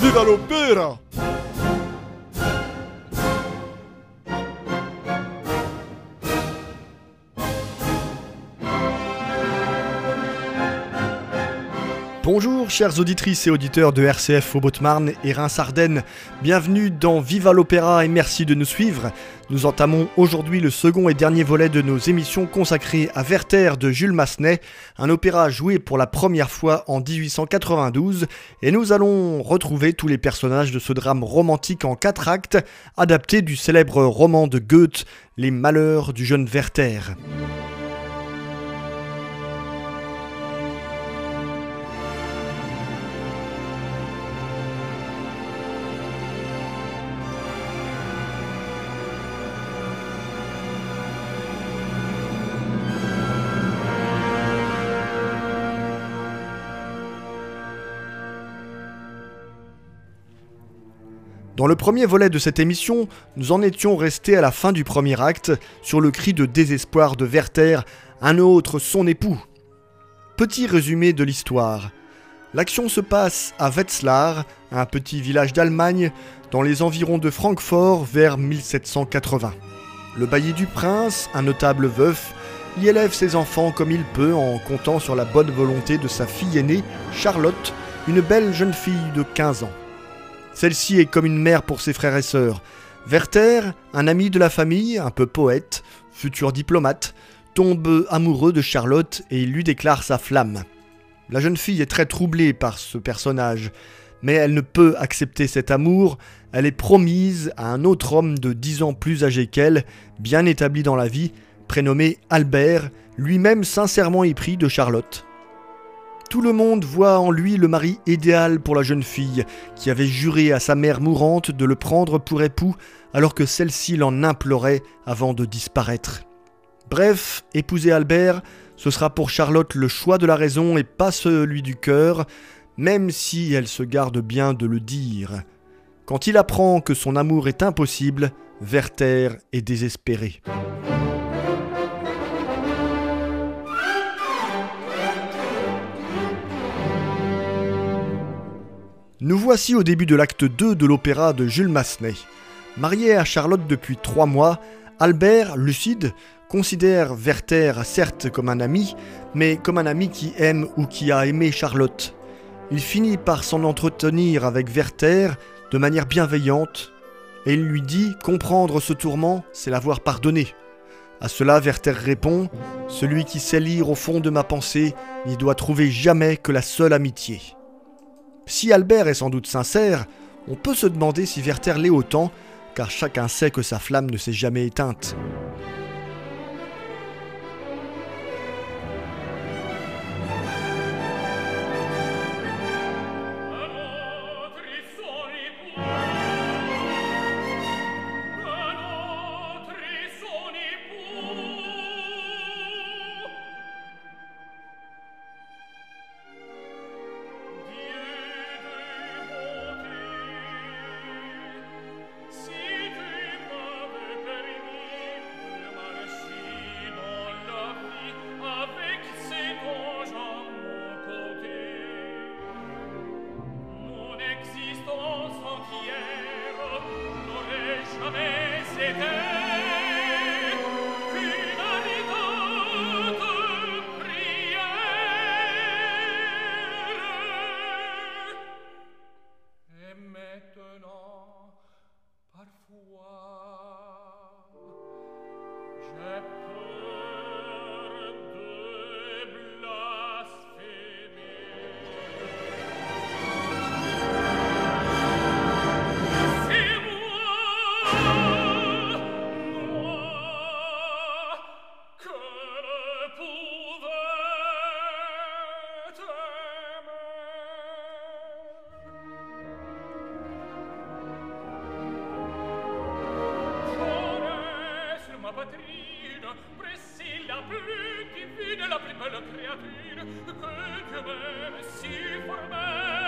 Viva l'opéra Bonjour chères auditrices et auditeurs de RCF Faubourg-Marne et Reims-Ardennes. Bienvenue dans Viva l'Opéra et merci de nous suivre. Nous entamons aujourd'hui le second et dernier volet de nos émissions consacrées à Werther de Jules Massenet, un opéra joué pour la première fois en 1892 et nous allons retrouver tous les personnages de ce drame romantique en quatre actes adapté du célèbre roman de Goethe, Les malheurs du jeune Werther. Dans le premier volet de cette émission, nous en étions restés à la fin du premier acte, sur le cri de désespoir de Werther, un autre, son époux. Petit résumé de l'histoire. L'action se passe à Wetzlar, un petit village d'Allemagne, dans les environs de Francfort vers 1780. Le bailli du prince, un notable veuf, y élève ses enfants comme il peut en comptant sur la bonne volonté de sa fille aînée, Charlotte, une belle jeune fille de 15 ans. Celle-ci est comme une mère pour ses frères et sœurs. Werther, un ami de la famille, un peu poète, futur diplomate, tombe amoureux de Charlotte et il lui déclare sa flamme. La jeune fille est très troublée par ce personnage, mais elle ne peut accepter cet amour, elle est promise à un autre homme de dix ans plus âgé qu'elle, bien établi dans la vie, prénommé Albert, lui-même sincèrement épris de Charlotte. Tout le monde voit en lui le mari idéal pour la jeune fille, qui avait juré à sa mère mourante de le prendre pour époux alors que celle-ci l'en implorait avant de disparaître. Bref, épouser Albert, ce sera pour Charlotte le choix de la raison et pas celui du cœur, même si elle se garde bien de le dire. Quand il apprend que son amour est impossible, Werther est désespéré. Nous voici au début de l'acte 2 de l'opéra de Jules Massenet. Marié à Charlotte depuis trois mois, Albert, lucide, considère Werther certes comme un ami, mais comme un ami qui aime ou qui a aimé Charlotte. Il finit par s'en entretenir avec Werther de manière bienveillante, et il lui dit comprendre ce tourment, c'est l'avoir pardonné. À cela, Werther répond Celui qui sait lire au fond de ma pensée n'y doit trouver jamais que la seule amitié. Si Albert est sans doute sincère, on peut se demander si Werther l'est autant, car chacun sait que sa flamme ne s'est jamais éteinte. Priscilla plus divine la plus belle créature que Dieu même si formait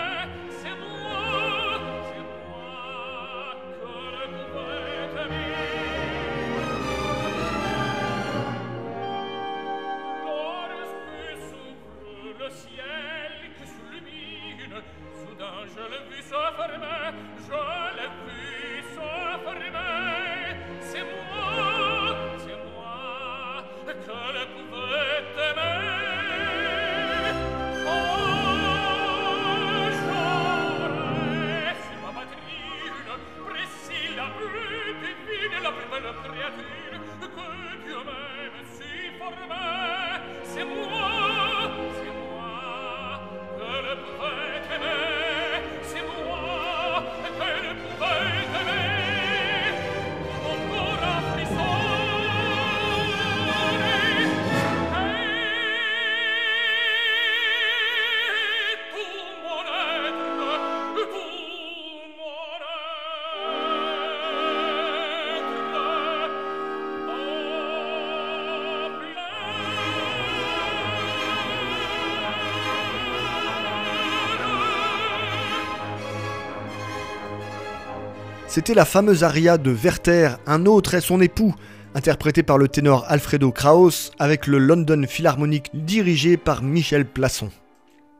C'était la fameuse aria de Werther, Un autre est son époux, interprétée par le ténor Alfredo Kraus avec le London Philharmonic dirigé par Michel Plasson.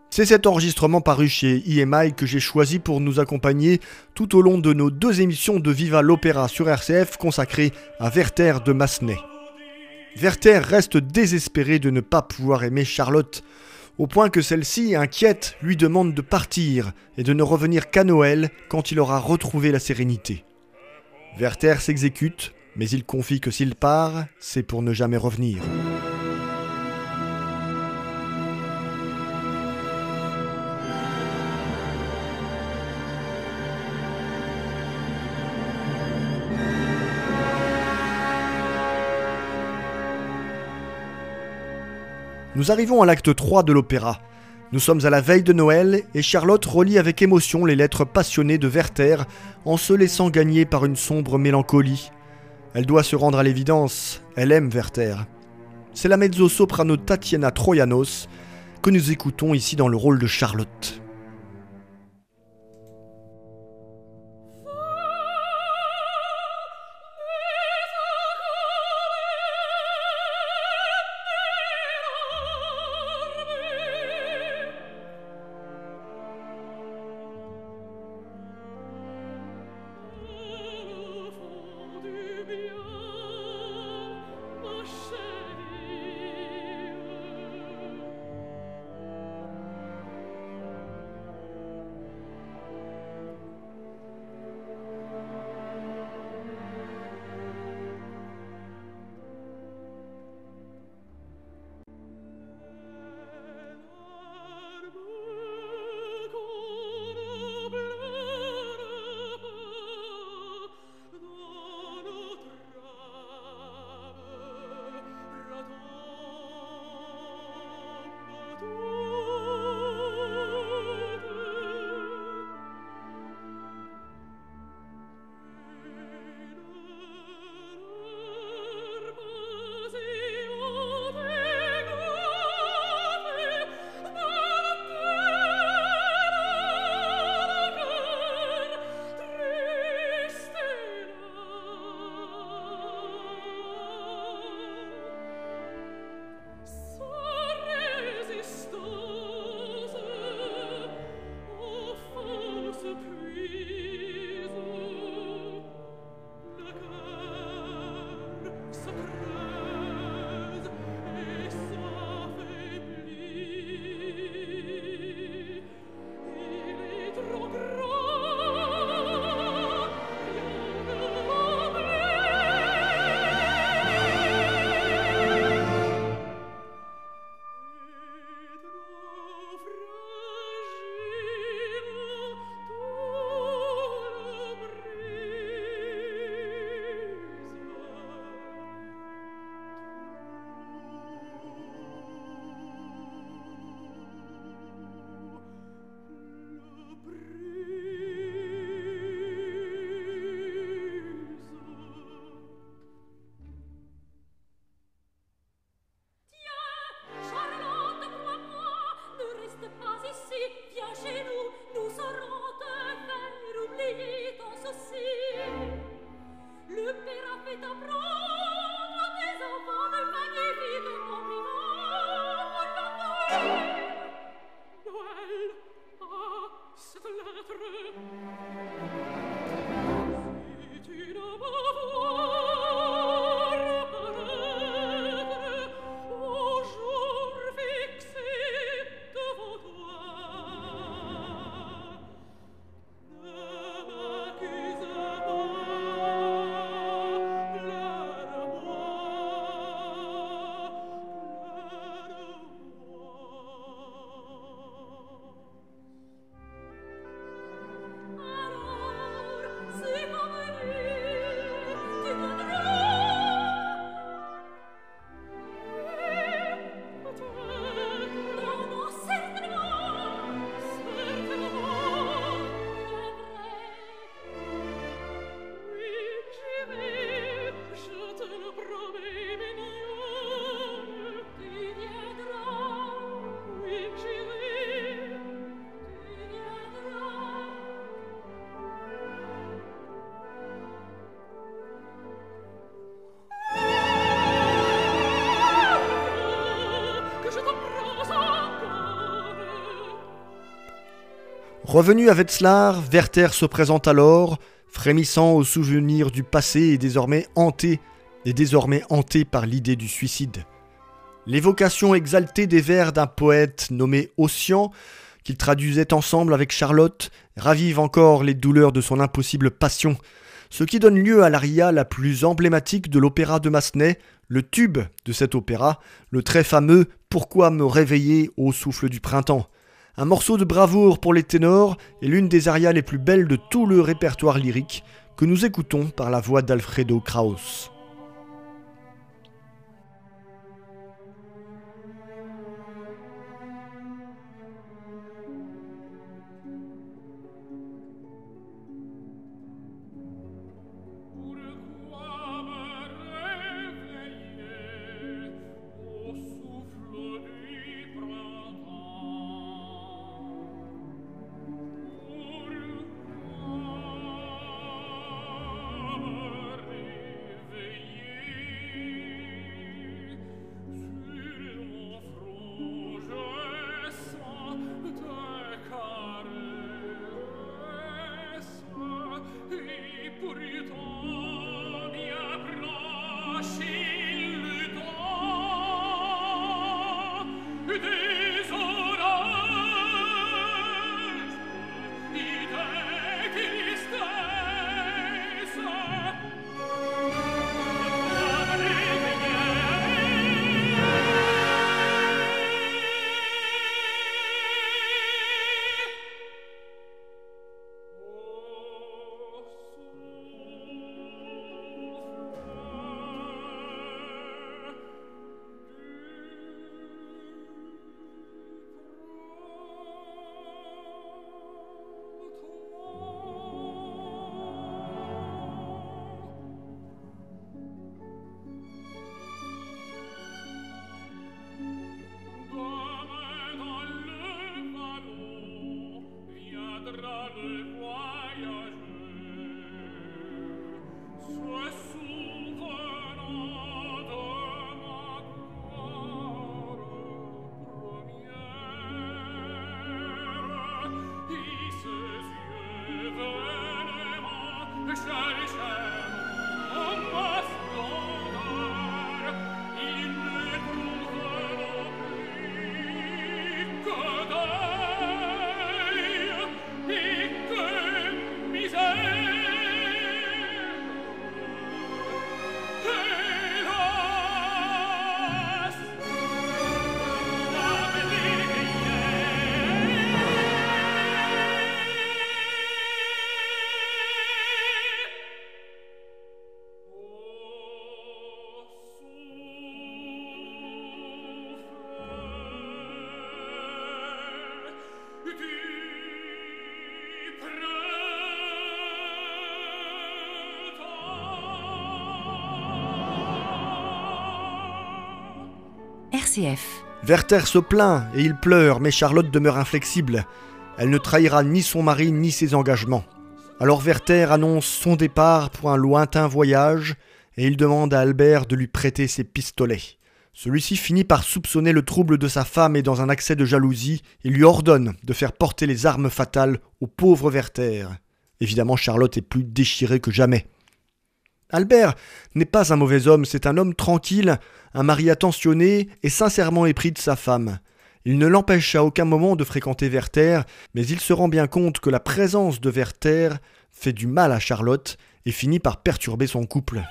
C'est cet enregistrement paru chez EMI que j'ai choisi pour nous accompagner tout au long de nos deux émissions de Viva l'Opéra sur RCF consacrées à Werther de Massenet. Werther reste désespéré de ne pas pouvoir aimer Charlotte, au point que celle-ci, inquiète, lui demande de partir et de ne revenir qu'à Noël quand il aura retrouvé la sérénité. Werther s'exécute, mais il confie que s'il part, c'est pour ne jamais revenir. Nous arrivons à l'acte 3 de l'opéra. Nous sommes à la veille de Noël et Charlotte relit avec émotion les lettres passionnées de Werther en se laissant gagner par une sombre mélancolie. Elle doit se rendre à l'évidence, elle aime Werther. C'est la mezzo-soprano Tatiana Troyanos que nous écoutons ici dans le rôle de Charlotte. Revenu à Wetzlar, Werther se présente alors, frémissant au souvenir du passé et désormais hanté, et désormais hanté par l'idée du suicide. L'évocation exaltée des vers d'un poète nommé Ossian, qu'il traduisait ensemble avec Charlotte, ravive encore les douleurs de son impossible passion, ce qui donne lieu à l'aria la plus emblématique de l'opéra de Massenet, le tube de cet opéra, le très fameux Pourquoi me réveiller au souffle du printemps un morceau de bravoure pour les ténors et l'une des arias les plus belles de tout le répertoire lyrique que nous écoutons par la voix d'Alfredo Kraus. Werther se plaint et il pleure, mais Charlotte demeure inflexible. Elle ne trahira ni son mari ni ses engagements. Alors Werther annonce son départ pour un lointain voyage et il demande à Albert de lui prêter ses pistolets. Celui-ci finit par soupçonner le trouble de sa femme et dans un accès de jalousie, il lui ordonne de faire porter les armes fatales au pauvre Werther. Évidemment, Charlotte est plus déchirée que jamais. Albert n'est pas un mauvais homme, c'est un homme tranquille, un mari attentionné et sincèrement épris de sa femme. Il ne l'empêche à aucun moment de fréquenter Werther, mais il se rend bien compte que la présence de Werther fait du mal à Charlotte et finit par perturber son couple.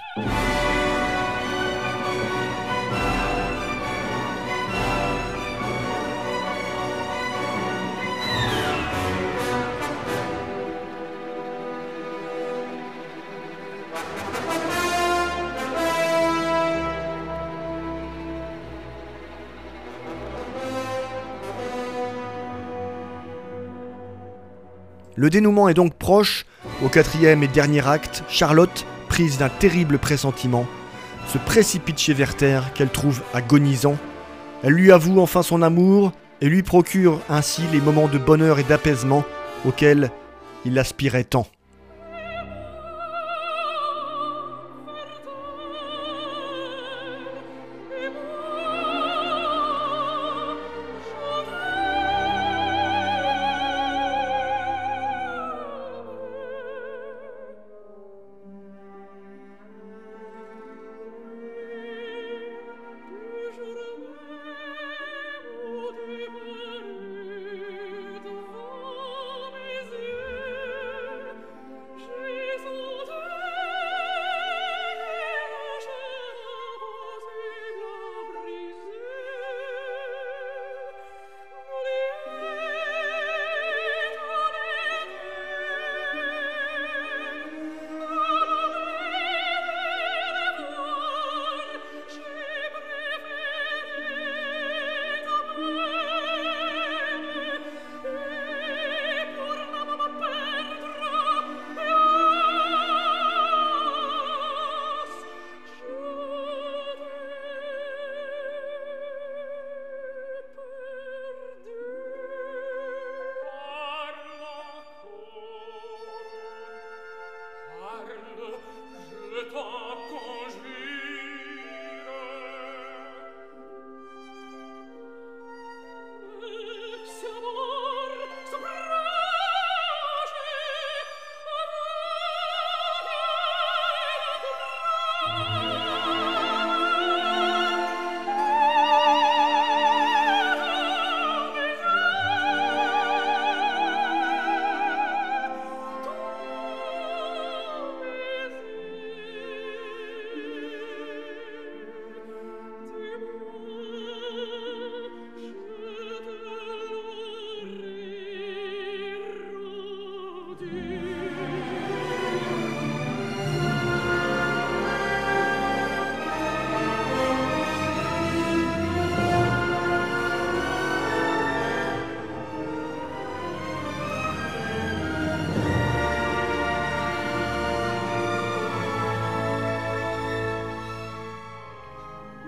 Le dénouement est donc proche. Au quatrième et dernier acte, Charlotte, prise d'un terrible pressentiment, se précipite chez Werther qu'elle trouve agonisant. Elle lui avoue enfin son amour et lui procure ainsi les moments de bonheur et d'apaisement auxquels il aspirait tant.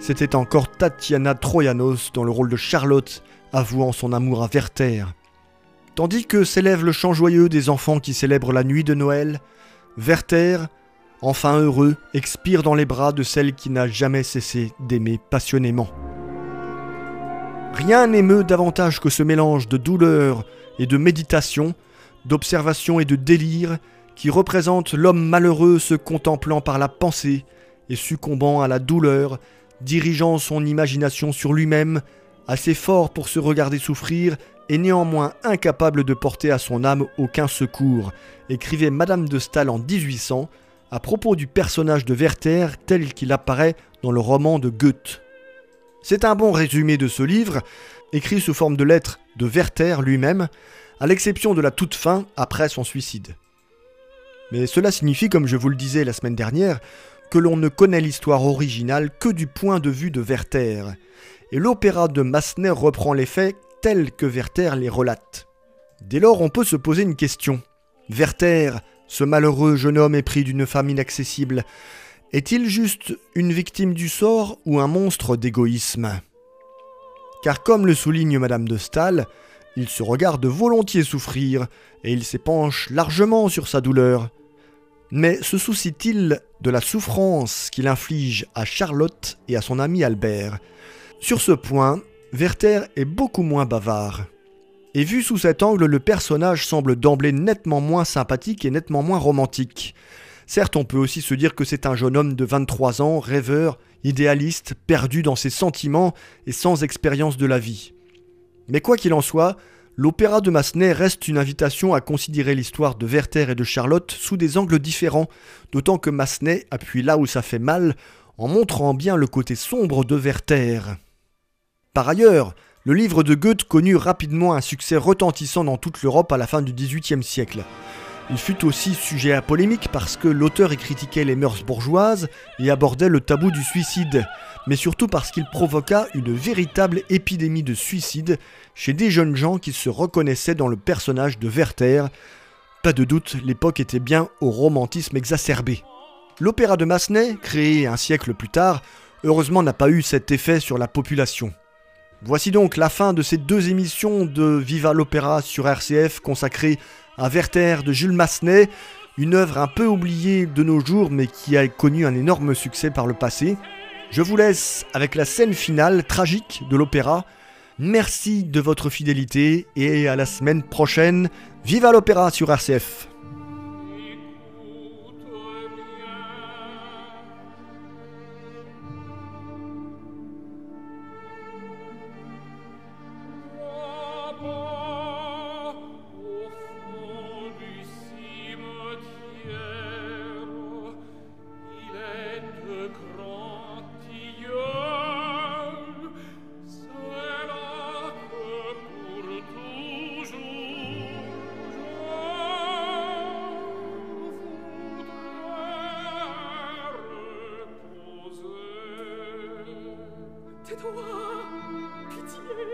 C'était encore Tatiana Troyanos dans le rôle de Charlotte, avouant son amour à Werther. Tandis que s'élève le chant joyeux des enfants qui célèbrent la nuit de Noël, Werther, enfin heureux, expire dans les bras de celle qui n'a jamais cessé d'aimer passionnément. Rien n'émeut davantage que ce mélange de douleur et de méditation, d'observation et de délire qui représente l'homme malheureux se contemplant par la pensée et succombant à la douleur, dirigeant son imagination sur lui-même, assez fort pour se regarder souffrir et néanmoins incapable de porter à son âme aucun secours, écrivait Madame de Staël en 1800 à propos du personnage de Werther tel qu'il apparaît dans le roman de Goethe. C'est un bon résumé de ce livre, écrit sous forme de lettre de Werther lui-même, à l'exception de la toute fin après son suicide. Mais cela signifie, comme je vous le disais la semaine dernière, l'on ne connaît l'histoire originale que du point de vue de Werther, et l'opéra de Massenet reprend les faits tels que Werther les relate. Dès lors, on peut se poser une question. Werther, ce malheureux jeune homme épris d'une femme inaccessible, est-il juste une victime du sort ou un monstre d'égoïsme? Car comme le souligne Madame de Staël, il se regarde volontiers souffrir, et il s'épanche largement sur sa douleur. Mais se soucie-t-il de la souffrance qu'il inflige à Charlotte et à son ami Albert? Sur ce point, Werther est beaucoup moins bavard. Et vu sous cet angle, le personnage semble d'emblée nettement moins sympathique et nettement moins romantique. Certes, on peut aussi se dire que c'est un jeune homme de 23 ans, rêveur, idéaliste, perdu dans ses sentiments et sans expérience de la vie. Mais quoi qu'il en soit, l'opéra de Massenet reste une invitation à considérer l'histoire de Werther et de Charlotte sous des angles différents, d'autant que Massenet appuie là où ça fait mal, en montrant bien le côté sombre de Werther. Par ailleurs, le livre de Goethe connut rapidement un succès retentissant dans toute l'Europe à la fin du XVIIIe siècle. Il fut aussi sujet à polémique parce que l'auteur y critiquait les mœurs bourgeoises et abordait le tabou du suicide, mais surtout parce qu'il provoqua une véritable épidémie de suicide chez des jeunes gens qui se reconnaissaient dans le personnage de Werther. Pas de doute, l'époque était bien au romantisme exacerbé. L'opéra de Massenet, créé un siècle plus tard, heureusement n'a pas eu cet effet sur la population. Voici donc la fin de ces deux émissions de Viva l'Opéra sur RCF consacrées à Werther de Jules Massenet, une œuvre un peu oubliée de nos jours mais qui a connu un énorme succès par le passé. Je vous laisse avec la scène finale tragique de l'opéra. Merci de votre fidélité et à la semaine prochaine. Viva l'opéra sur RCF. toi.